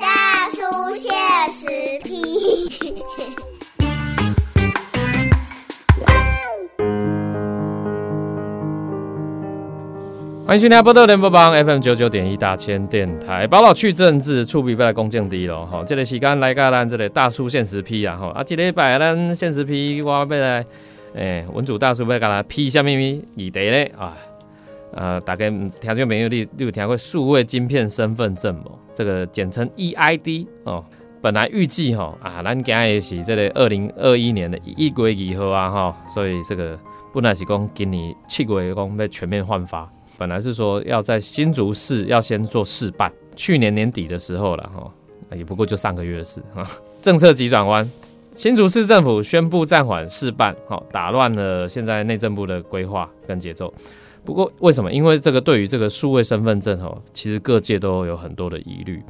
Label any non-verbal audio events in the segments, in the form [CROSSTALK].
大叔现实批。欢迎收听波特联播帮 FM 九九点一大千电台，包老去政治，触笔来公正低了哈，这个时间来个咱这个大叔现实批啊，哈啊，这礼拜咱现实批我要来，诶，文主大叔要甲咱批下面咪议题嘞啊，呃，大概听众朋友你你有听过数位晶片身份证无？这个简称 EID 哦。本来预计吼啊，咱今日是这个二零二一年的一月二号啊，吼，所以这个本来是讲今年七月讲要全面换发。本来是说要在新竹市要先做试办，去年年底的时候了哈，也不过就上个月的事哈。政策急转弯，新竹市政府宣布暂缓试办，好打乱了现在内政部的规划跟节奏。不过为什么？因为这个对于这个数位身份证哦，其实各界都有很多的疑虑。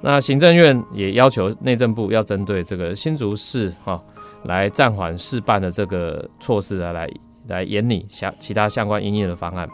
那行政院也要求内政部要针对这个新竹市哈来暂缓试办的这个措施来来来研拟相其他相关应用的方案。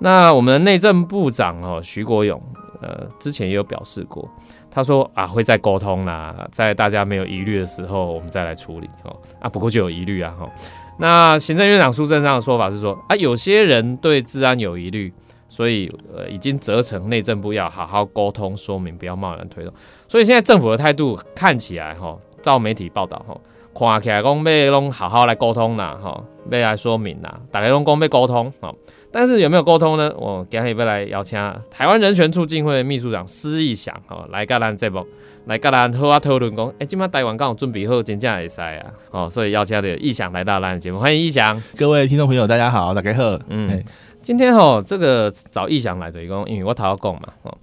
那我们的内政部长哦，徐国勇，呃，之前也有表示过，他说啊，会再沟通啦，在大家没有疑虑的时候，我们再来处理哦。啊，不过就有疑虑啊，哈。那行政院长苏贞昌的说法是说，啊，有些人对治安有疑虑，所以呃，已经责成内政部要好好沟通说明，不要贸然推动。所以现在政府的态度看起来哈，照媒体报道哈，看起来讲要拢好好来沟通啦，哈，要来说明啦，大家拢讲要沟通，哈。但是有没有沟通呢？我今日要来邀请台湾人权促进会秘书长施义祥哦，来跟咱节目，来跟咱好好讨论讲，哎，今麦台湾刚好准备好，真正会使啊，哦，所以邀请的义祥来到咱的节目，欢迎义祥。各位听众朋友，大家好，大家好。嗯，今天哈，这个找义祥来的，一共因为我头要讲嘛，哦，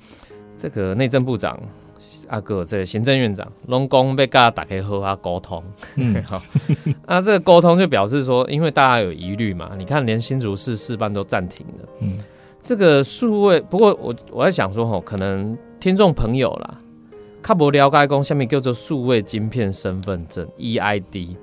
这个内政部长。阿哥，这个行政院长龙宫被大家好好沟通，嗯，[LAUGHS] 好，那这个沟通就表示说，因为大家有疑虑嘛，你看连新竹市市办都暂停了，嗯，这个数位，不过我我在想说，吼，可能听众朋友啦，看不了解讲下面叫做数位晶片身份证 EID，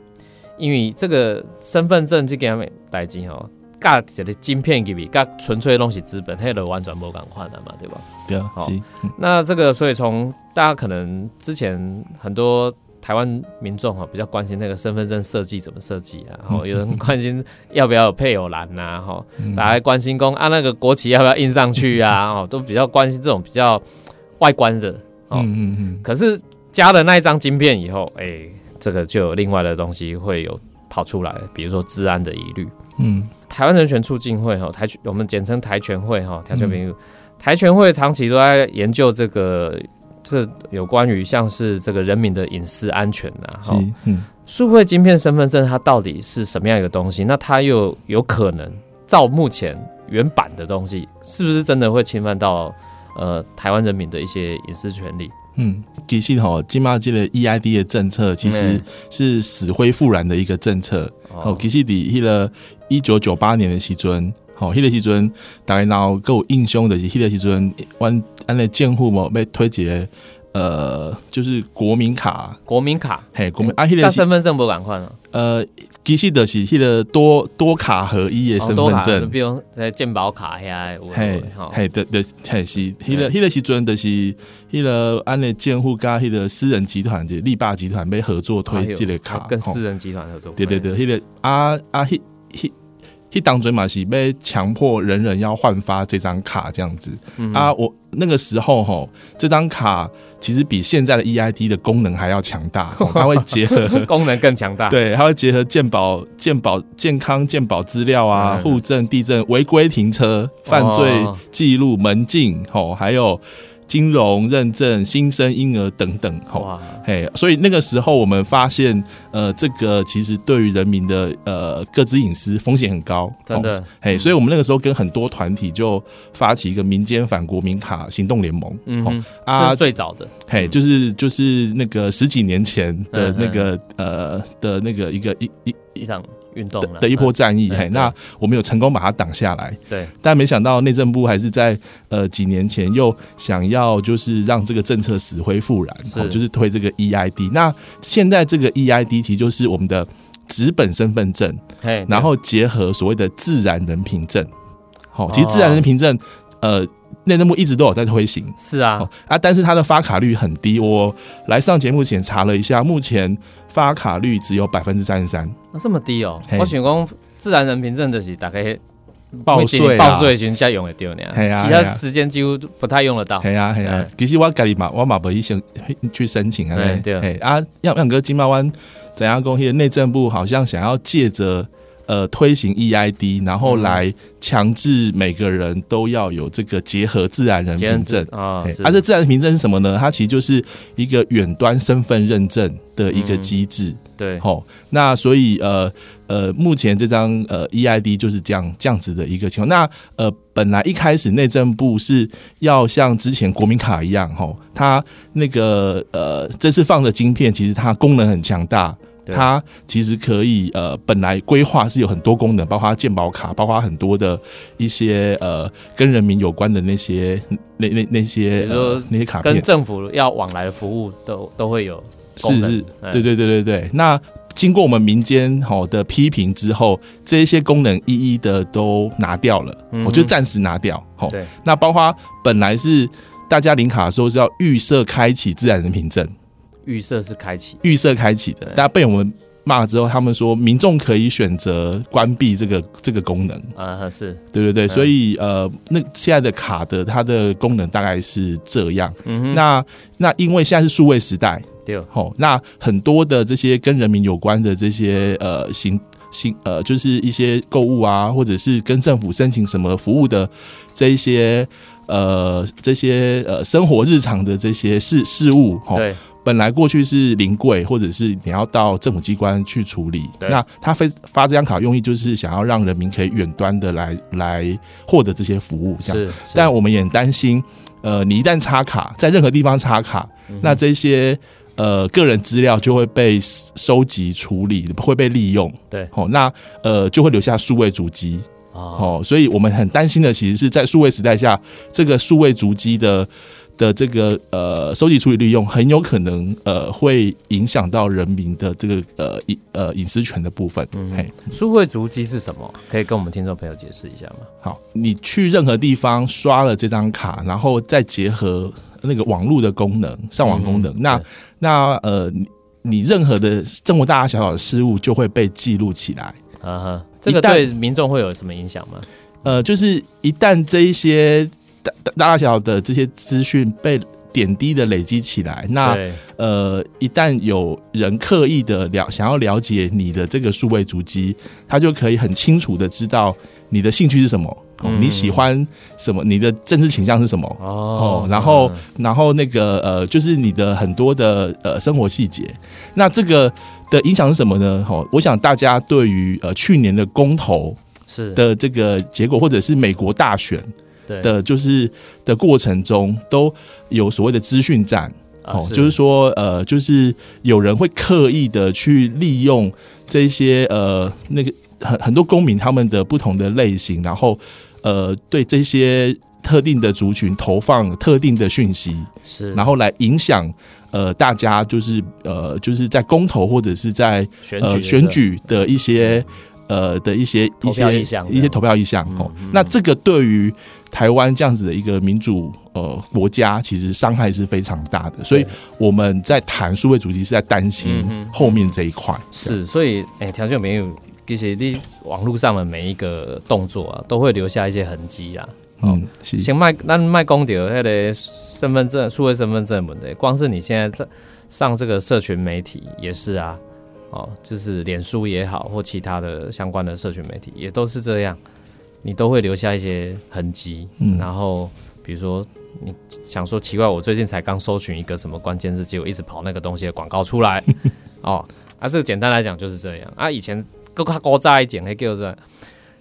因为这个身份证这件代金吼。甲一个晶片给比，加纯粹的东西资本，它都完全无共款的嘛，对吧？对啊。好，那这个，所以从大家可能之前很多台湾民众哈比较关心那个身份证设计怎么设计啊，[LAUGHS] 然后有人关心要不要有配偶栏呐，哈，大家关心公啊那个国旗要不要印上去啊，哦，都比较关心这种比较外观的。嗯嗯嗯。可是加了那一张晶片以后，哎，这个就有另外的东西会有跑出来，比如说治安的疑虑。嗯。台湾人权促进会哈台我们简称台全会哈台全名台全会长期都在研究这个这有关于像是这个人民的隐私安全呐哈嗯数位晶片身份证它到底是什么样一个东西？那它又有可能照目前原版的东西，是不是真的会侵犯到呃台湾人民的一些隐私权利？嗯，其实吼金马记的 EID 的政策其实是死灰复燃的一个政策哦，其实伫迄个。一九九八年的时阵，吼，迄个时阵，大概闹够印象的是，迄个时阵，阮安尼监护某被推荐，呃，就是国民卡，国民卡，嘿，国民啊，迄个身份证不敢换了，呃，其实的是迄个多多卡合一的身份证，比如在健保卡遐，嘿，嘿的的，嘿是，迄个迄个时阵的是，迄个安尼监护加迄个私人集团就力霸集团被合作推这个卡，跟私人集团合作，对对对，迄个啊啊迄。一当嘴马是被强迫人人要换发这张卡这样子。啊，我那个时候吼，这张卡其实比现在的 EID 的功能还要强大，它会结合 [LAUGHS] 功能更强大，对，它会结合健保、健保、健康、健保资料啊，户政、地震、违规停车、犯罪记录、门禁，吼，还有。金融认证、新生婴儿等等，哈，嘿，所以那个时候我们发现，呃，这个其实对于人民的呃各自隐私风险很高，真的，嘿，所以我们那个时候跟很多团体就发起一个民间反国民卡行动联盟，嗯，啊，最早的，嘿，就是就是那个十几年前的那个呃的那个一个一一一场。运动的一波战役，嘿，那我们有成功把它挡下来，对，但没想到内政部还是在呃几年前又想要就是让这个政策死灰复燃，哦，就是推这个 EID。那现在这个 EID 其实就是我们的纸本身份证，然后结合所谓的自然人凭证，好，其实自然人凭证，呃。内政部一直都有在推行。是啊哦，啊，但是它的发卡率很低。我来上节目前查了一下，目前发卡率只有百分之三十三。啊这么低哦、嘿我想讲自然人凭证就是大概报税啦报税的时候才用得到呢，嘿啊其他时间几乎都不太用得到。嘿呀嘿呀哎，其实我家己嘛，我嘛不去申去申请啊。哎对啊啊，样样哥金马湾怎样公的内政部好像想要借着呃推行 EID，然后嗯来强制每个人都要有这个结合自然人结凭证。啊，啊，这自然人凭证是什么呢？它其实就是一个远端身份认证的一个机制。对，好、那所以呃呃，目前这张呃 EID 就是这样这样子的一个情况。那呃，本来一开始内政部是要像之前国民卡一样，哈、它那个呃这次放的晶片，其实它功能很强大。对。它其实可以呃，本来规划是有很多功能，包括健保卡，包括很多的一些呃跟人民有关的那些那那那些呃那些卡片。跟，政府要往来的服务都都会有是是，哎对。对对对对。那经过我们民间好的批评之后，这一些功能一一的都拿掉了，嗯我就暂时拿掉。好，对，那包括本来是大家领卡的时候是要预设开启自然人凭证，预设是开启，预设开启的，大家被我们骂了之后，他们说民众可以选择关闭这个这个功能。啊是，对对对，嗯。所以呃，那现在的卡的它的功能大概是这样。嗯哼，那那因为现在是数位时代，对，好、那很多的这些跟人民有关的这些呃行行呃，就是一些购物啊，或者是跟政府申请什么服务的这一些呃这些呃生活日常的这些事事务，哈、对，本来过去是临柜，或者是你要到政府机关去处理。那他发发这张卡用意就是想要让人民可以远端的来来获得这些服务，这样。是，但我们也很担心，呃，你一旦插卡，在任何地方插卡，嗯那这些呃个人资料就会被收集处理，会被利用。对哦，那呃就会留下数位足迹。哦，哦，所以我们很担心的，其实是在数位时代下，这个数位足迹的的这个呃收集处理利用，很有可能呃会影响到人民的这个呃隐呃隐私权的部分。嗯嘿，数位足迹是什么？可以跟我们听众朋友解释一下吗？好，你去任何地方刷了这张卡，然后再结合那个网络的功能、上网功能，那那呃你你任何的生活大大小小的事物就会被记录起来。啊哈，这个对民众会有什么影响吗？呃，就是一旦这一些大大大大小小的这些资讯被点滴的累积起来，那，呃，一旦有人刻意的了想要了解你的这个数位足迹，他就可以很清楚的知道你的兴趣是什么，你喜欢什么，你的政治倾向是什么。哦哦，然后嗯，然后那个呃，就是你的很多的呃生活细节，那这个的影响是什么呢？哦，我想大家对于呃去年的公投是的这个结果，或者是美国大选对的，就是的过程中，都有所谓的资讯战。哦，就是说，呃，就是有人会刻意的去利用这些呃那个很很多公民他们的不同的类型，然后呃对这些特定的族群投放特定的讯息，是，然后来影响呃大家就是呃就是在公投或者是在选举呃选举的一些呃的一些一些一些投票意向哦。嗯嗯。那这个对于台湾这样子的一个民主呃国家，其实伤害是非常大的。所以我们在谈数位主题是在担心后面这一块。是，所以哎，条件没有。其实你网络上的每一个动作啊，都会留下一些痕迹啊。嗯，是先卖，那卖公掉那个身份证、数位身份证问题，光是你现在在上这个社群媒体也是啊，哦，就是脸书也好，或其他的相关的社群媒体也都是这样，你都会留下一些痕迹。嗯然后比如说你想说奇怪，我最近才刚搜寻一个什么关键字，结果一直跑那个东西的广告出来，[LAUGHS] 哦，啊，这个简单来讲就是这样啊。以前更较古早一点，那叫做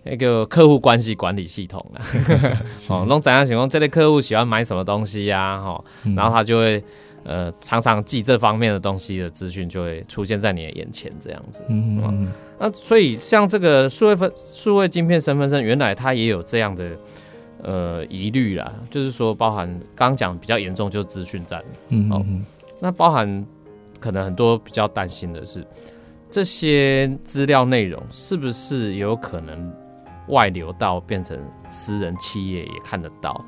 那个客户关系管理系统啊。[LAUGHS] 哦，弄怎样情况？这类客户喜欢买什么东西呀、哈、嗯然后他就会呃常常记这方面的东西的资讯就会出现在你的眼前，这样子。嗯嗯那所以像这个数位分数位晶片身份证，原来它也有这样的呃疑虑啦，就是说包含刚刚讲比较严重就是资讯战，哦嗯嗯那包含可能很多比较担心的是这些资料内容是不是有可能外流到变成私人企业也看得到？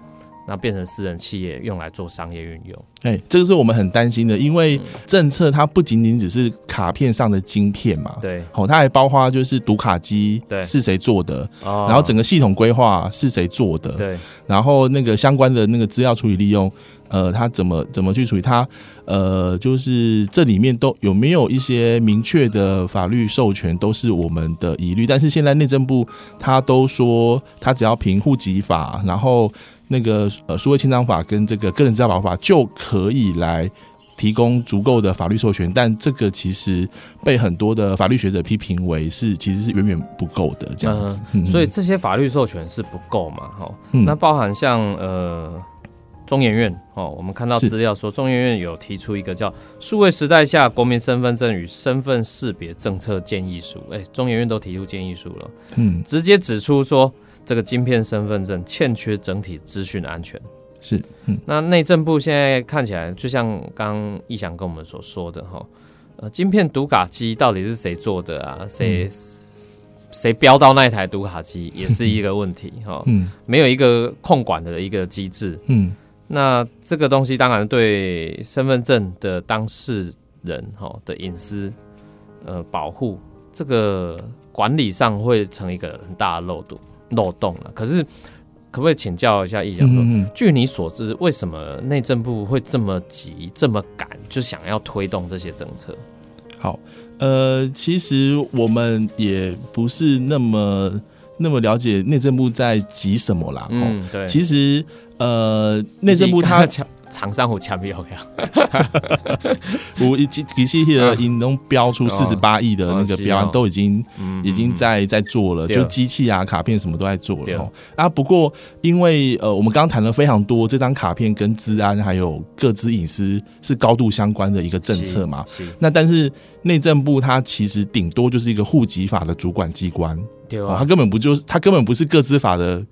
那变成私人企业用来做商业运用。哎，这个是我们很担心的，因为政策它不仅仅只是卡片上的晶片嘛，对，哦，它还包括就是读卡机对是谁做的，哦然后整个系统规划是谁做的，对然后那个相关的那个资料处理利用，呃，它怎么怎么去处理它，呃，就是这里面都有没有一些明确的法律授权，都是我们的疑虑。但是现在内政部他都说，他只要凭户籍法，然后那个呃数位清章法跟这个个人资料保护法就可以来。提供足够的法律授权，但这个其实被很多的法律学者批评为是其实是远远不够的这样。子。嗯所以这些法律授权是不够嘛，哈、嗯。那包含像呃中研院哦，我们看到是。资料说中研院有提出一个叫《数位时代下国民身份证与身份识别政策建议书》，哎，中研院都提出建议书了，嗯，直接指出说这个晶片身份证欠缺整体资讯安全。是，嗯那内政部现在看起来，就像刚刚义祥跟我们所说的哈，呃，晶片读卡机到底是谁做的啊？谁谁标到那一台读卡机，也是一个问题哈。[LAUGHS] 嗯没有一个控管的一个机制，嗯那这个东西当然对身份证的当事人哈的隐私呃保护，这个管理上会成一个很大的漏洞漏洞了。可是可不可以请教一下义祥说？嗯嗯据你所知，为什么内政部会这么急、这么赶，就想要推动这些政策？好，呃，其实我们也不是那么那么了解内政部在急什么啦。哦，嗯，对，其实呃，内政部它厂厂商有签约呀，我 [LAUGHS] 其其实那个引动标出四十八亿的那个标案都已经嗯已经在在做了，就机器啊、卡片什么都在做了哦。啊，不过因为呃，我们刚刚谈了非常多，这张卡片跟治安还有各自隐私是高度相关的一个政策嘛。是，那但是内政部它其实顶多就是一个户籍法的主管机关，哦，对啊。它，根本不就是它根本不是各资法的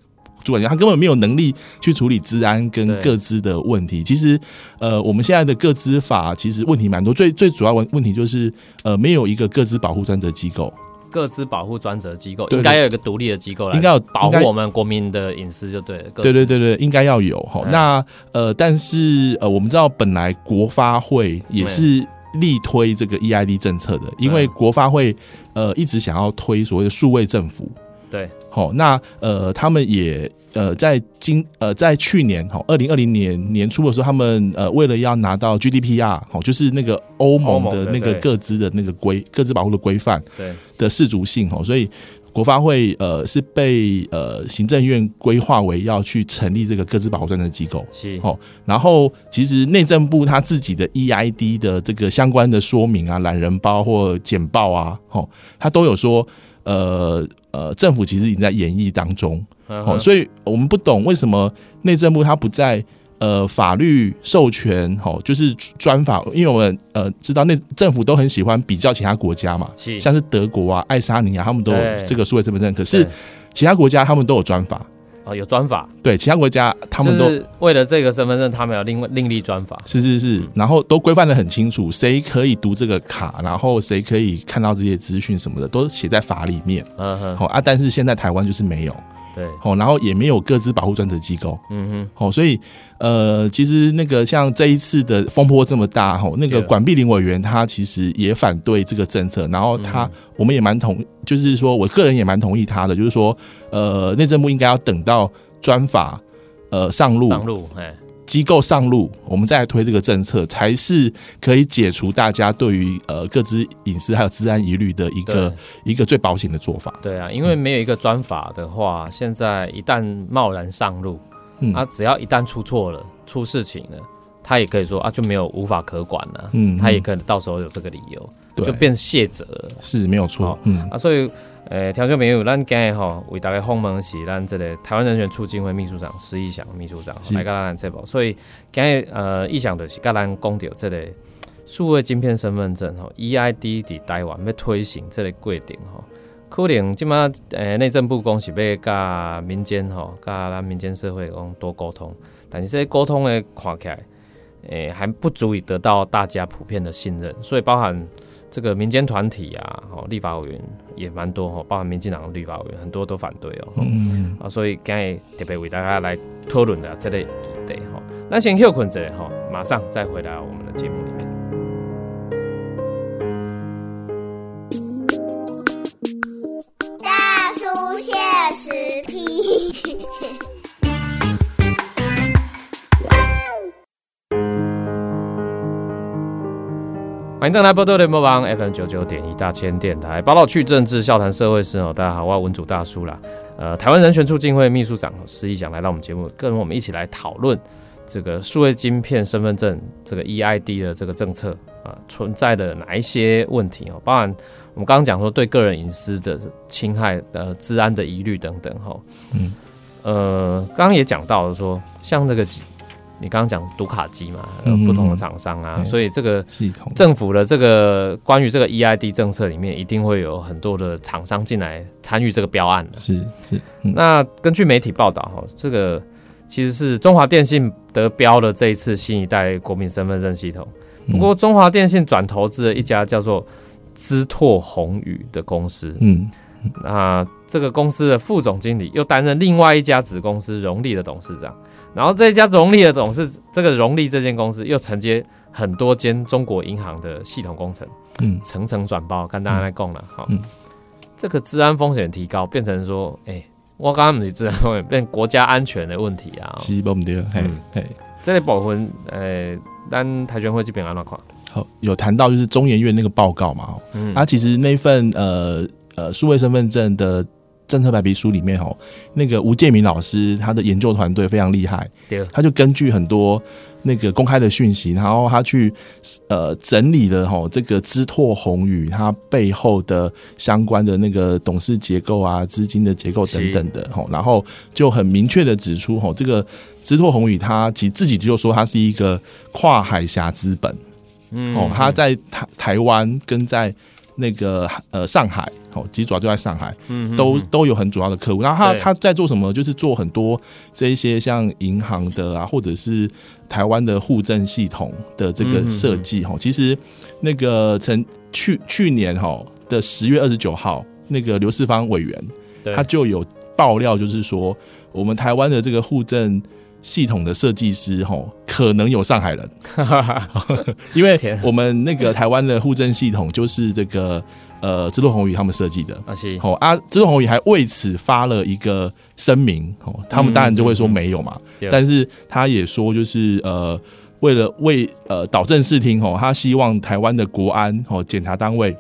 主管机关，它根本没有能力去处理治安跟对各资的问题。其实，呃，我们现在的各资法其实问题蛮多，最最主要问问题就是呃，没有一个各资保护专责机构。各自保护专责机构应该要有一个独立的机构来应该要保护我们国民的隐私，就对了。对对对对，应该要有哈。嗯那呃，但是呃，我们知道本来国发会也是力推这个 EID 政策的，因为嗯国发会呃一直想要推所谓的数位政府。对，好，那呃，他们也呃，在今呃，在去年好，二零二零年年初的时候，他们呃，为了要拿到 GDPR 好，就是那个欧欧盟盟的的那个各自的那个规各自保护的规范对，的氏族性哦，所以国发会呃是被呃行政院规划为要去成立这个各自保护专责机构。是，哦然后其实内政部它自己的 EID 的这个相关的说明啊、懒人包或简报啊，哦，他都有说，呃呃，政府其实已经在演绎当中，哦，嗯所以我们不懂为什么内政部它不在呃法律授权，哦，就是专法，因为我们呃知道内政府都很喜欢比较其他国家嘛，是。像是德国啊、爱沙尼亚，他们都有这个数位身份证，可是其他国家他们都有专法，哦有专法，对，其他国家他们都就是为了这个身份证，他们有另外另立专法。是是是，然后都规范的很清楚，谁可以读这个卡，然后谁可以看到这些资讯什么的，都写在法里面。嗯哼，好、啊，但是现在台湾就是没有，对，好、然后也没有各自保护专责机构，嗯哼，好、所以呃，其实那个像这一次的风波这么大，吼、那个管碧林委员他其实也反对这个政策，然后他、嗯我们也蛮同，就是说我个人也蛮同意他的，就是说呃，内政部应该要等到专法呃上路，上路，哎，机构上路，我们再来推这个政策，才是可以解除大家对于呃各自隐私还有治安疑虑的一个一个最保险的做法。对啊，因为没有一个专法的话，现在一旦贸然上路，嗯。啊，只要一旦出错了、出事情了，他也可以说啊，就没有无法可管了、嗯他也可能到时候有这个理由，就变卸责了。是没有错，嗯。啊。所以，呃，听众朋友，咱今日吼为大家访问是咱这个台湾人权促进会秘书长施义祥秘书长是来跟咱这部，所以今日呃，义祥就是跟咱讲到这个数位晶片身份证吼，EID 伫台湾要推行这个规定吼。可能即马诶内政部讲是要甲民间吼，甲咱民间社会讲多沟通，但是这些沟通诶看起来，诶还不足以得到大家普遍的信任，所以包含这个民间团体啊，哦，立法委员也蛮多哈，包含民进党的立法委员很多都反对哦，嗯，啊，所以今日特别为大家来讨论的这类议题哈。那先休困一下哈，马上再回来我们的节目里面。大叔现实批。欢迎登来波多联播网 FM 九九点一大千电台，报道趣政治，笑谈社会事哦。大家好，我是文主大叔啦。呃，台湾人权促进会秘书长施一讲来到我们节目，跟我们一起来讨论这个数位晶片身份证这个 EID 的这个政策啊、存在的哪一些问题哦？包含我们刚刚讲说对个人隐私的侵害、呃，治安的疑虑等等哈。嗯，呃，刚刚也讲到了说，像这个你刚刚讲读卡机嘛，不同的厂商啊，嗯所以这个系统政府的这个关于这个 EID 政策里面，一定会有很多的厂商进来参与这个标案的。是是，嗯那根据媒体报道，哈，这个其实是中华电信得标的这一次新一代国民身份证系统。不过，中华电信转投资了一家叫做资拓宏宇的公司。嗯那这个公司的副总经理又担任另外一家子公司荣利的董事长。然后这一家荣利的董事，这个荣利这间公司又承接很多间中国银行的系统工程。嗯层层转包，跟大家来讲了哈。嗯这个治安风险提高，变成说，哎、我刚刚不是治安风险，变国家安全的问题啊。是不对，嘿嗯嘿。这类保分，呃，咱台全会这边安怎看？好，有谈到就是中研院那个报告嘛，哦嗯它其实那份呃呃数位身份证的政策白皮书里面哦，那个吴建明老师他的研究团队非常厉害，对，他就根据很多那个公开的讯息，然后他去呃整理了哈这个资拓宏宇它背后的相关的那个董事结构啊、资金的结构等等的哈，然后就很明确的指出哈，这个资拓宏宇它其实自己就说它是一个跨海峡资本。嗯。哦，他在台台湾跟在那个呃上海，哦，其实主要就在上海，嗯都都有很主要的客户。然后他他在做什么？就是做很多这一些像银行的啊，或者是台湾的户政系统的这个嗯设计。哈，其实那个曾去去年哈的十月二十九号，那个刘世芳委员他就有爆料，就是说我们台湾的这个户政。系统的设计师，吼，可能有上海人，[LAUGHS] 因为我们那个台湾的户政系统就是这个呃，知拓宏宇他们设计的。啊是，好、啊，知拓宏宇还为此发了一个声明，哦，他们当然就会说没有嘛，对。但是他也说就是呃，为了为呃导正视听，哦，他希望台湾的国安哦检察单位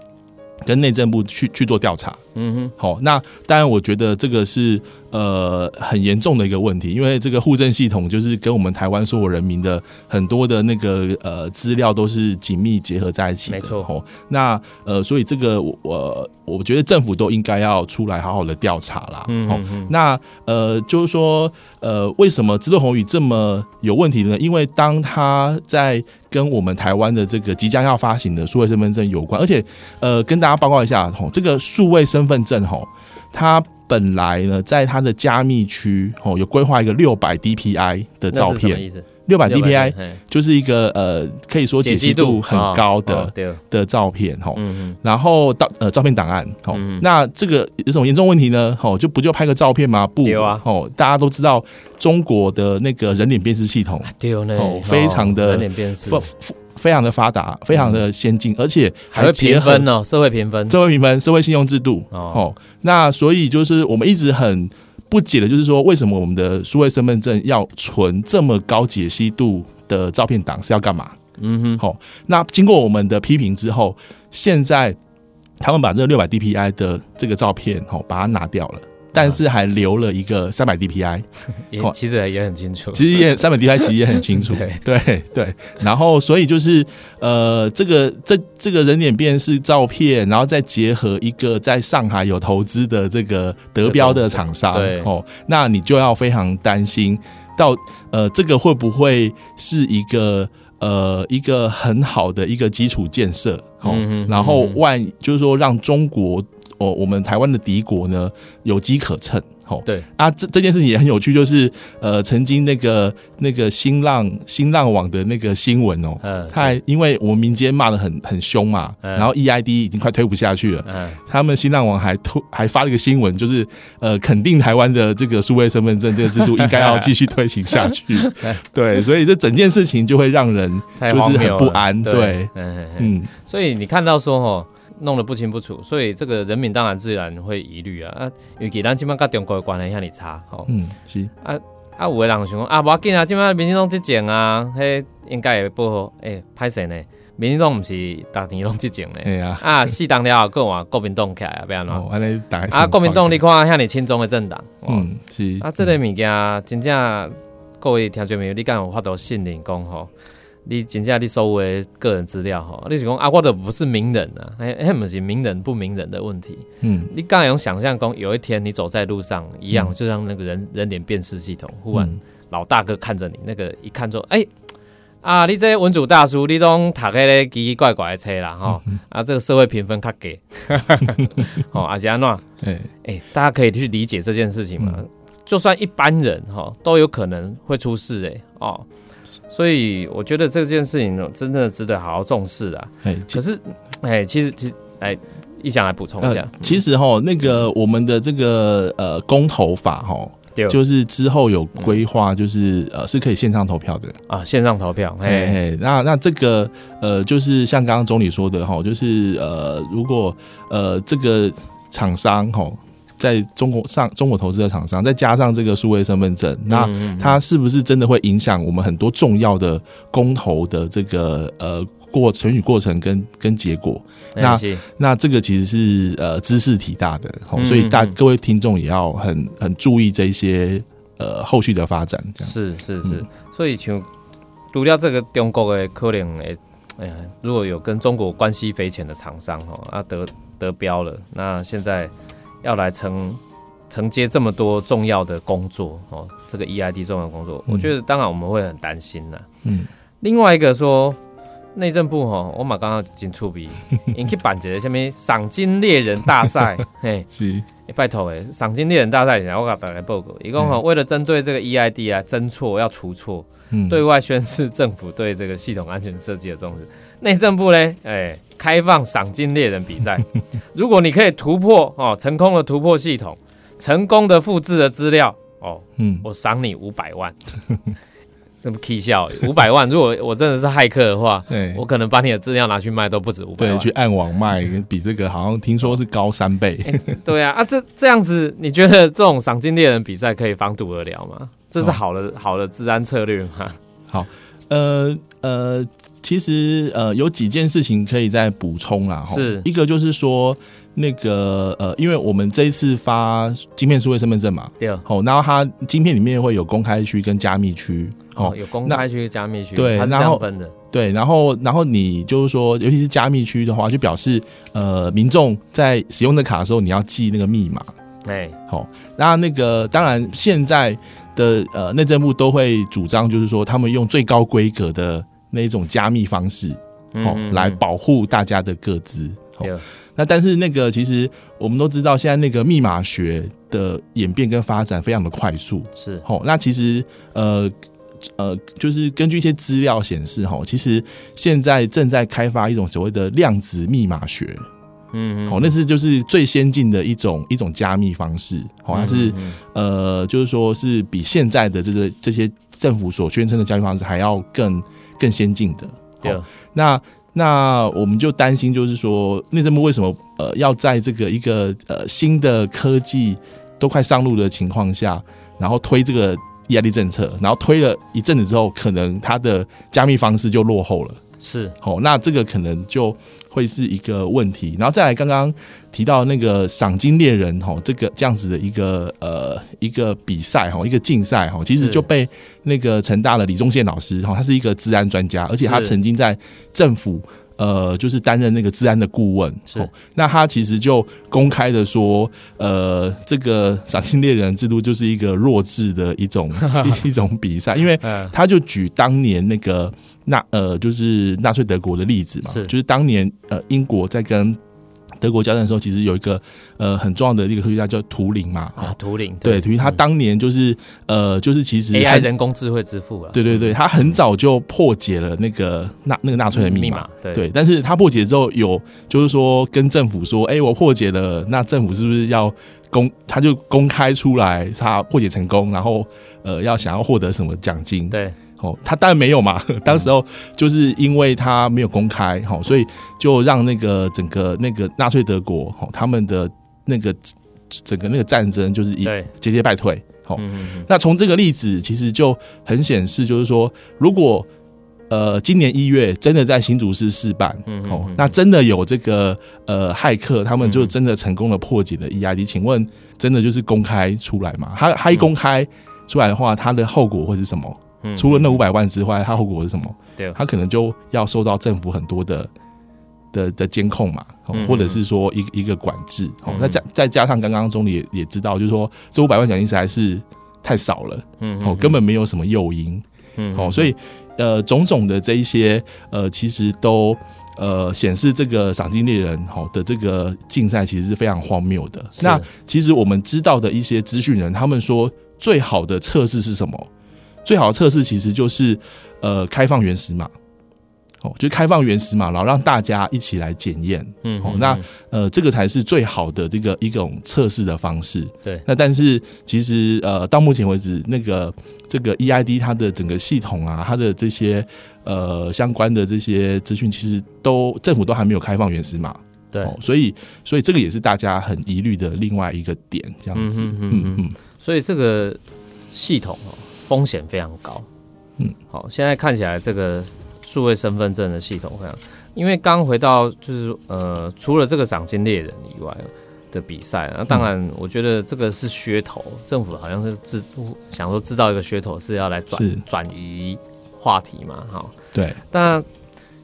跟内政部去去做调查，嗯哼，好、那当然，我觉得这个是呃很严重的一个问题，因为这个户政系统就是跟我们台湾所有人民的很多的那个呃资料都是紧密结合在一起的。没错哦，那呃，所以这个我我我觉得政府都应该要出来好好的调查啦。哦嗯嗯嗯那呃，就是说呃，为什么知乐宏宇这么有问题呢？因为当他在跟我们台湾的这个即将要发行的数位身份证有关，而且呃，跟大家报告一下，吼，这个数位身份证吼，它本来呢，在它的加密区吼有规划一个六百 DPI 的照片？六百 DPI 就是一个呃，可以说解析度很高的、哦哦，的照片吼。嗯然后到呃照片档案，吼，嗯那这个有什么严重问题呢？吼，就不就拍个照片吗？不，对啊。哦，大家都知道中国的那个人脸辨识系统非常的人脸辨识。非，常的发达，非常的先进，而且嗯还会结合评分哦，社会评分，社会评分、社会信用制度。哦。哦，那所以就是我们一直很不解的，就是说为什么我们的数位身份证要存这么高解析度的照片档是要干嘛？嗯哼，好、那经过我们的批评之后，现在他们把这个六百 DPI 的这个照片，哦，把它拿掉了，但是还留了一个三百 DPI，[LAUGHS] 也哦其实也很清楚，其实也三百 DPI 其实也很清楚，[LAUGHS] 对对。对。然后所以就是呃，这个这这个人脸辨识照片，然后再结合一个在上海有投资的这个德标的厂商，对。哦，那你就要非常担心到呃，这个会不会是一个呃一个很好的一个基础建设，哦，然后万就是说让中国哦，我们台湾的敌国呢有机可乘，吼，对。啊，这这件事情也很有趣，就是呃，曾经那个那个新浪新浪网的那个新闻哦，嗯他还因为我们民间骂的很很凶嘛，嗯。然后 EID 已经快推不下去了，嗯，他们新浪网还推还发了一个新闻，就是呃肯定台湾的这个数位身份证这个制度应该要继续推行下去，[LAUGHS] [LAUGHS] 对，所以这整件事情就会让人就是很不安，对，嗯嗯嗯。嗯，所以你看到说哦，弄得不清不楚，所以这个人民当然自然会疑虑啊啊，尤其咱即摆甲中国的关系遐尼差吼，嗯，是，啊啊，有的人想讲啊，无要紧啊，即摆民进党执政啊，迄应该会报好，诶、歹势呢，民进党毋是逐年拢执政呢，啊，四当了后，搁换国民党起来啊，要安怎？哦，啊，国民党你看遐尼轻松的政党，嗯，嗯，是，啊，这个物件真正各位听众朋友，你敢有法度信任讲吼？你真正你所有的个人资料吼，你是讲啊，我都不是名人啊，迄迄毋是名人不名人的问题。嗯。你刚有想象讲，有一天你走在路上一样，嗯。就像那个人人脸辨识系统，忽然嗯。老大哥看着你，那个一看说哎、啊，你这文主大叔，你拢读迄个奇奇怪怪的册啦吼，嗯啊，这个社会评分较低，[LAUGHS] 吼，啊是安怎？哎，哎、大家可以去理解这件事情嘛。嗯。就算一般人哈、都有可能会出事哎、哦，所以我觉得这件事情呢，真的值得好好重视啊。哎，可是，哎、其实其实，哎，一想来补充一下，呃，其实哈，那个我们的这个呃公投法哈，就是之后有规划，就是呃是可以线上投票的。啊，线上投票，嘿哎，嘿，那那这个呃，就是像刚刚总理说的哈，就是呃，如果呃这个厂商哈，在中国上中国投资的厂商，再加上这个数位身份证，那它是不是真的会影响我们很多重要的公投的这个呃过程与过程跟跟结果？那那这个其实是呃知识体大的，所以大嗯。各位听众也要很很注意这一些呃后续的发展，这样。是是是。嗯，所以像除了这个中国的可能诶，哎呀，如果有跟中国关系匪浅的厂商哦，啊得得标了，那现在要来承承接这么多重要的工作哦，这个 EID 重要的工作，嗯我觉得当然我们会很担心呐。嗯，另外一个说。内政部哈，我马刚刚真出鼻，[LAUGHS] 引去办一个什么赏金猎人大赛，[LAUGHS] 嘿，是，欸拜托诶，赏金猎人大赛，然后我给大家报告，一共哈为了针对这个 EID 啊侦错要除错，嗯，对外宣示政府对这个系统安全设计的重视。内政部呢，哎、开放赏金猎人比赛，[LAUGHS] 如果你可以突破哦，成功的突破系统，成功的复制了资料哦，嗯，我赏你五百万。[LAUGHS] 什么 K 笑五百万？如果我真的是骇客的话，对我可能把你的资料拿去卖都不止五百万对，去暗网卖，比这个好像听说是高三倍。对啊，啊这这样子，你觉得这种赏金猎人比赛可以防堵得了吗？这是好的、好的治安策略吗？好呃呃，其实呃有几件事情可以再补充啦。吼是一个就是说那个呃，因为我们这一次发晶片数位身份证嘛，对，哦，然后它晶片里面会有公开区跟加密区。哦，哦，有公开区、加密区，对它是这然后样分的。对，然后然后你就是说，尤其是加密区的话，就表示呃，民众在使用的卡的时候，你要记那个密码。哎，好、那那个当然现在的呃内政部都会主张，就是说他们用最高规格的那一种加密方式，哦，嗯来保护大家的各自。哦，那但是那个其实我们都知道，现在那个密码学的演变跟发展非常的快速。是哦、那其实呃。呃，就是根据一些资料显示，哈，其实现在正在开发一种所谓的量子密码学，嗯，好、那是就是最先进的一种一种加密方式，好、它是、嗯呃，就是说是比现在的这个这些政府所宣称的加密方式还要更更先进的。对好那那我们就担心，就是说内政部为什么呃要在这个一个呃新的科技都快上路的情况下，然后推这个 EID 政策，然后推了一阵子之后，可能它的加密方式就落后了。是好、那这个可能就会是一个问题。然后再来，刚刚提到那个赏金猎人哈、这个这样子的一个呃一个比赛哈、一个竞赛哈、其实就被那个成大的李宗宪老师哈、他是一个治安专家，而且他曾经在政府。呃，就是担任那个治安的顾问，是。哦那他其实就公开的说，呃，这个赏金猎人制度就是一个弱智的一种 [LAUGHS] 一一种比赛，因为嗯。他就举当年那个纳呃，就是纳粹德国的例子嘛，是。就是当年呃英国在跟德国交战的时候，其实有一个呃很重要的一个科学家叫图灵嘛，啊，图灵对，图灵他当年就是呃就是其实 AI 人工智慧之父了，对对对，他很早就破解了那个纳那个纳粹的密码，对。对，但是他破解之后有就是说跟政府说，哎，我破解了，那政府是不是要公他就公开出来他破解成功，然后呃要想要获得什么奖金？对。哦，他当然没有嘛。[LAUGHS] 当时候就是因为他没有公开，好，所以就让那个整个那个纳粹德国，好，他们的那个整个那个战争就是一节节败退。好，那从这个例子其实就很显示，就是说，如果呃今年一月真的在新竹市试办，哦，那真的有这个呃骇客，他们就真的成功的破解了 EID，请问真的就是公开出来吗？他他一公开出来的话，他的后果会是什么？除了那五百万之外，它后果是什么？对，他可能就要受到政府很多的的的监控嘛，或者是说一一个管制。哦，那再再加上刚刚总理也也知道，就是说这五百万奖金实在是太少了，嗯，哦，根本没有什么诱因，嗯，哦，所以呃，种种的这一些呃，其实都呃显示这个赏金猎人好的这个竞赛其实是非常荒谬的。那其实我们知道的一些资讯人，他们说最好的测试是什么？最好的测试其实就是，呃，开放原始码，哦，就开放原始码，然后让大家一起来检验，嗯，哦，那呃，这个才是最好的这个一种测试的方式。对，那但是其实呃，到目前为止，那个这个 EID 它的整个系统啊，它的这些呃相关的这些资讯，其实都政府都还没有开放原始码，对，所以所以这个也是大家很疑虑的另外一个点，这样子，嗯嗯，所以这个系统哦。风险非常高，嗯，好，现在看起来这个数位身份证的系统非常，因为刚回到就是呃，除了这个赏金猎人以外的比赛，那当然我觉得这个是噱头，政府好像是制想说制造一个噱头是要来转转移话题嘛，哈，对，但。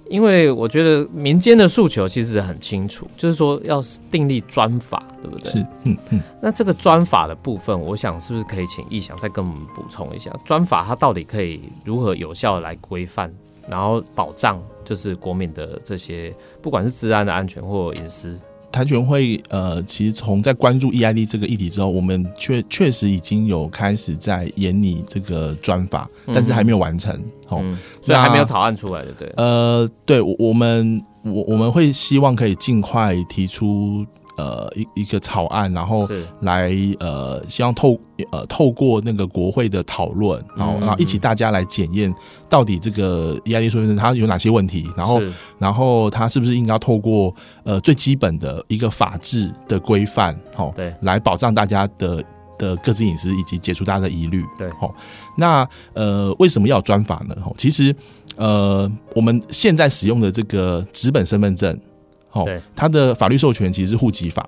因为我觉得民间的诉求其实很清楚，就是说要订立专法，对不对？是，嗯嗯。那这个专法的部分，我想是不是可以请义祥再跟我们补充一下，专法它到底可以如何有效来规范，然后保障就是国民的这些不管是治安的安全或隐私。台全会呃，其实从在关注 EID 这个议题之后，我们确确实已经有开始在研拟这个专法，但是还没有完成，哦，所以还没有草案出来的，对。呃，对，我们我我们会希望可以尽快提出。呃，一一个草案，然后来呃，希望透呃透过那个国会的讨论，然后然后一起大家来检验到底这个 EID 身份证它有哪些问题，然后然后它是不是应该透过呃最基本的一个法制的规范，好，对，来保障大家的的个资隐私以及解除大家的疑虑，对，好，那呃为什么要专法呢？其实呃我们现在使用的这个纸本身份证。哦，它的法律授权其实是户籍法，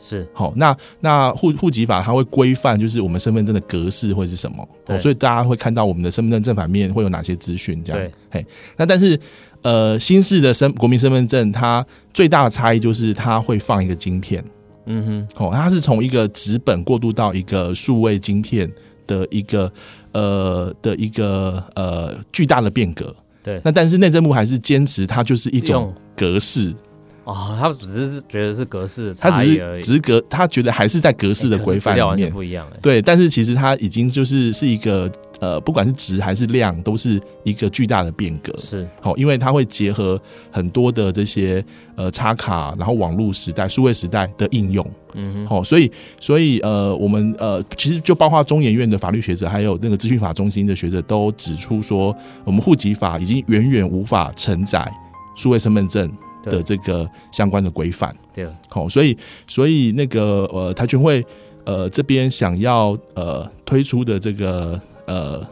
是。好，那那户户籍法它会规范，就是我们身份证的格式会是什么，哦，所以大家会看到我们的身份证正反面会有哪些资讯，这样，嘿，那但是呃，新式的身国民身份证它最大的差异就是它会放一个晶片，嗯哼，哦，它是从一个纸本过渡到一个数位晶片的一个呃的一个呃巨大的变革，对，那但是内政部还是坚持它就是一种格式。哦，他只是觉得是格式差异而已，只是格，他觉得还是在格式的规范里面不一样。对，但是其实它已经就是是一个呃，不管是值还是量，都是一个巨大的变革。是好，因为它会结合很多的这些呃插卡，然后网络时代、数位时代的应用。嗯哼，好，所以所以呃，我们呃，其实就包括中研院的法律学者，还有那个资讯法中心的学者，都指出说，我们户籍法已经远远无法承载数位身份证。的这个相关的规范，对，好，所以所以那个呃，台全会呃这边想要呃推出的这个呃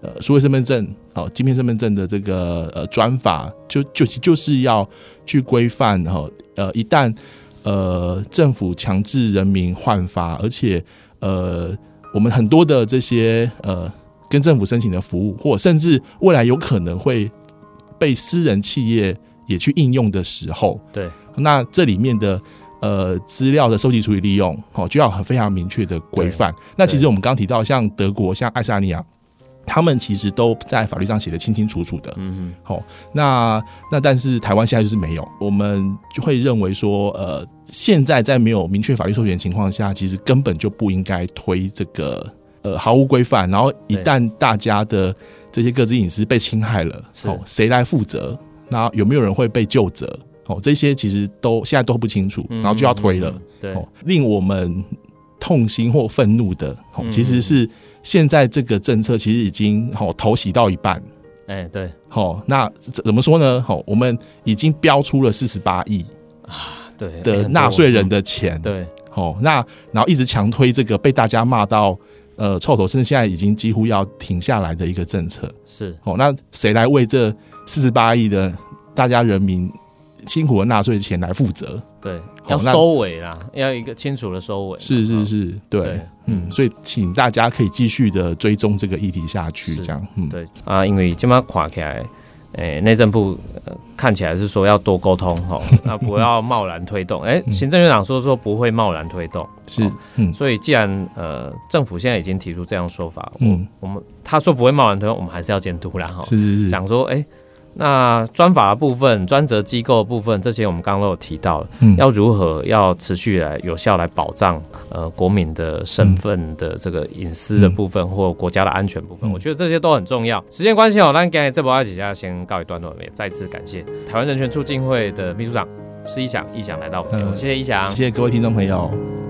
呃数位身份证哦，芯片身份证的这个呃专法，就就就是要去规范哈呃一旦呃政府强制人民换发，而且呃我们很多的这些呃跟政府申请的服务，或甚至未来有可能会被私人企业。也去应用的时候，对，那这里面的呃资料的收集、处理、利用，哦，就要很非常明确的规范。那其实我们刚提到，像德国、像爱沙尼亚，他们其实都在法律上写的清清楚楚的。嗯好、那那但是台湾现在就是没有，我们就会认为说，呃，现在在没有明确法律授权情况下，其实根本就不应该推这个呃毫无规范，然后一旦大家的这些各自隐私被侵害了，是。哦，谁来负责？那有没有人会被救责？哦，这些其实都现在都不清楚，然后就要推了。嗯，对，哦，令我们痛心或愤怒的，哦，嗯其实是现在这个政策其实已经哦头洗到一半。哎，对，好，那怎怎么说呢？好，我们已经标出了四十八亿啊对哎的纳税人的钱，对，好，那然后一直强推这个被大家骂到呃臭头，甚至现在已经几乎要停下来的一个政策。是，哦，那谁来为这四十八亿的大家人民辛苦的纳税钱来负责？对，要收尾啦，要一个清楚的收尾。嗯是是是，对，对嗯，所以请大家可以继续的追踪这个议题下去，是这样，嗯，对啊，因为今麦垮起来，诶、内政部、呃、看起来是说要多沟通哈，那 [LAUGHS] 不要贸然推动。哎、行政院长说说不会贸然推动，是哦，嗯所以既然呃政府现在已经提出这样说法，我嗯，我们他说不会贸然推动，我们还是要监督啦哈。是是是，讲说，哎、那专法的部分、专责机构的部分，这些我们刚刚都有提到了，嗯要如何要持续来有效来保障呃国民的身份的这个隐私的部分、或国家的安全部分，嗯我觉得这些都很重要。时间关系哦，那刚才这波爱几下先告一段落，也再次感谢台湾人权促进会的秘书长施一翔，一翔来到我们节目，嗯谢谢一翔谢。谢各位听众朋友。